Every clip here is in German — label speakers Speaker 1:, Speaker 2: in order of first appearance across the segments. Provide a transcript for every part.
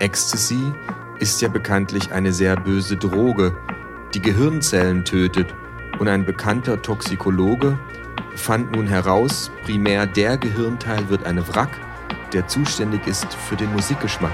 Speaker 1: Ecstasy ist ja bekanntlich eine sehr böse Droge, die Gehirnzellen tötet und ein bekannter Toxikologe fand nun heraus, primär der Gehirnteil wird eine Wrack, der zuständig ist für den Musikgeschmack.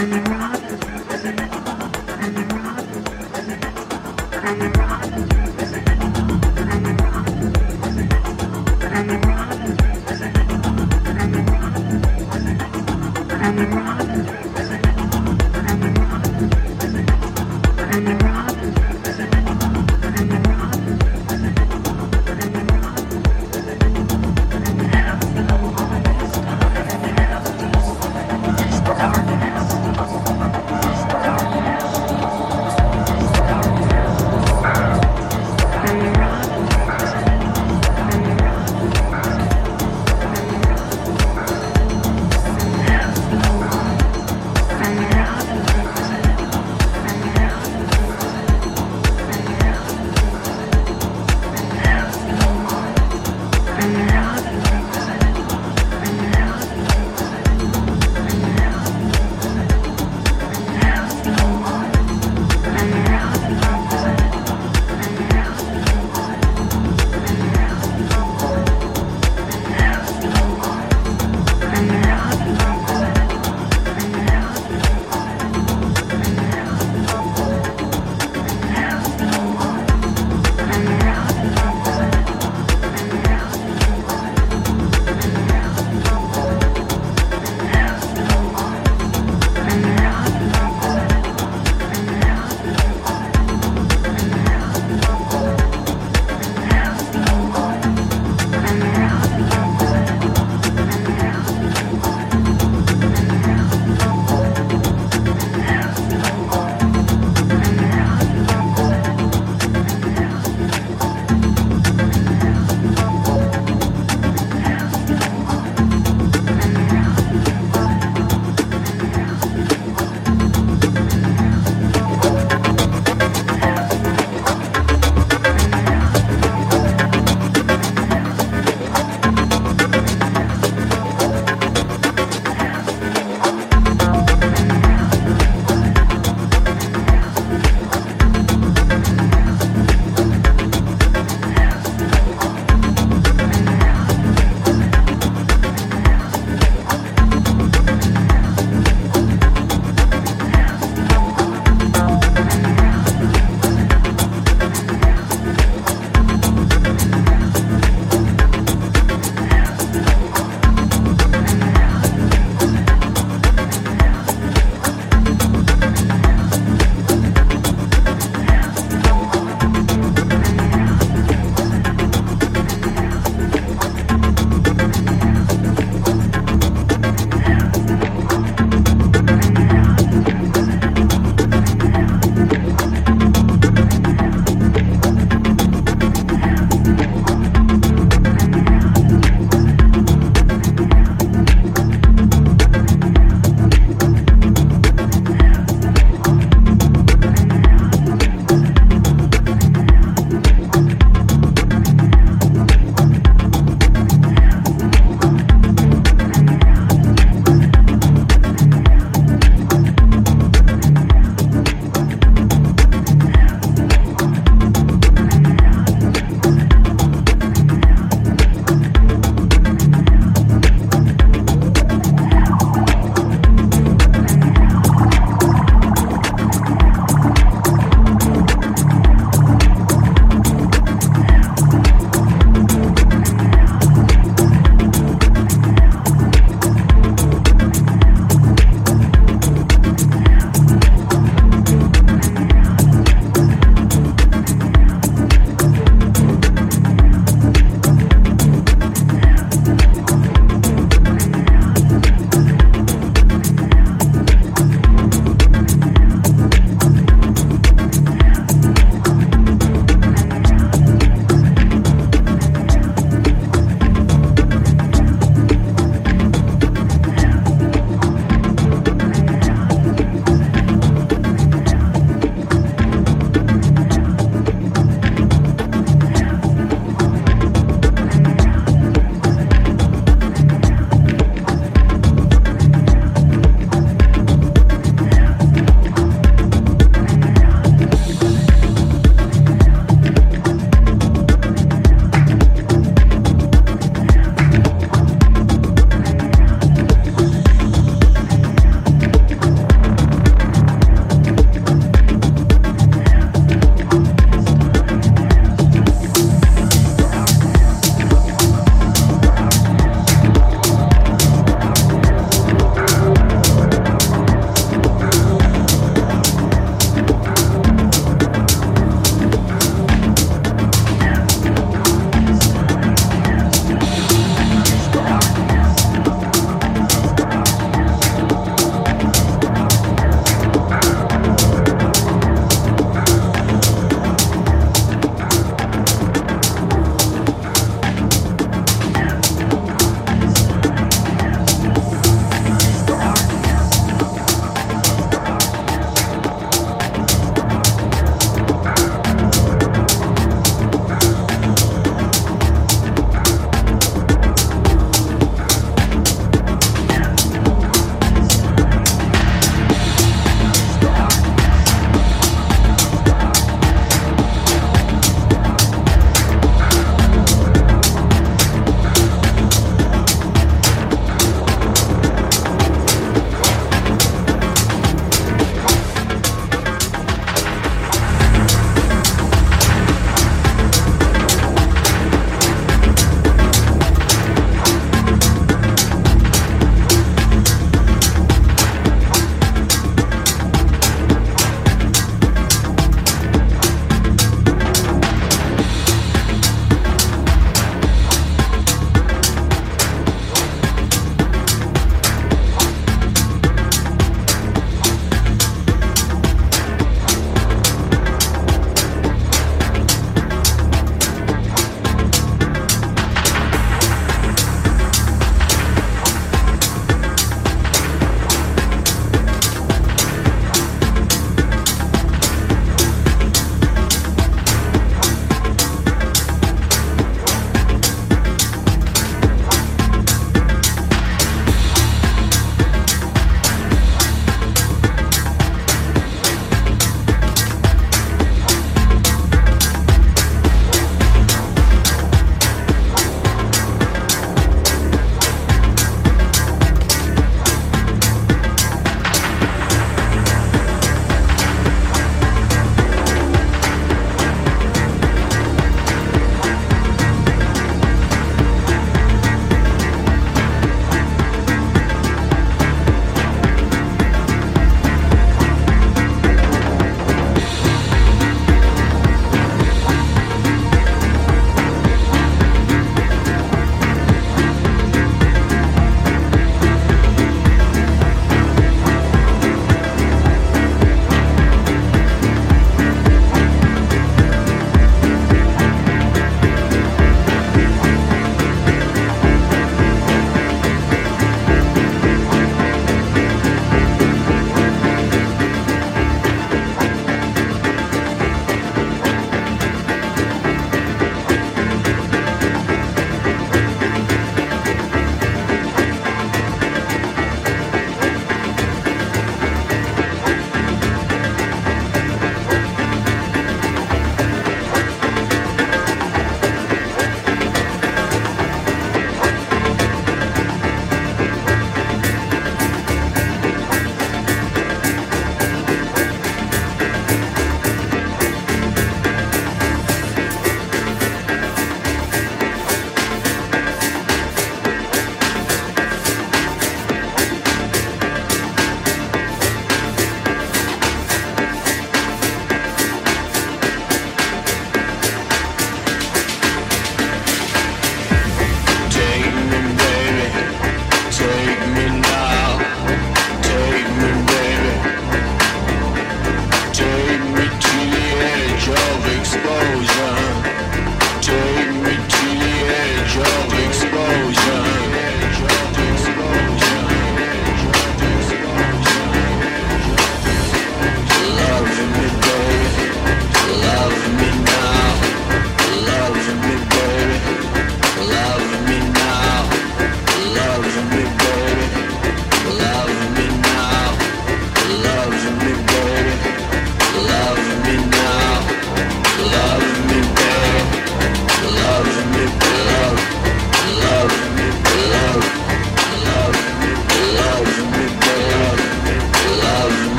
Speaker 2: I'm the rock.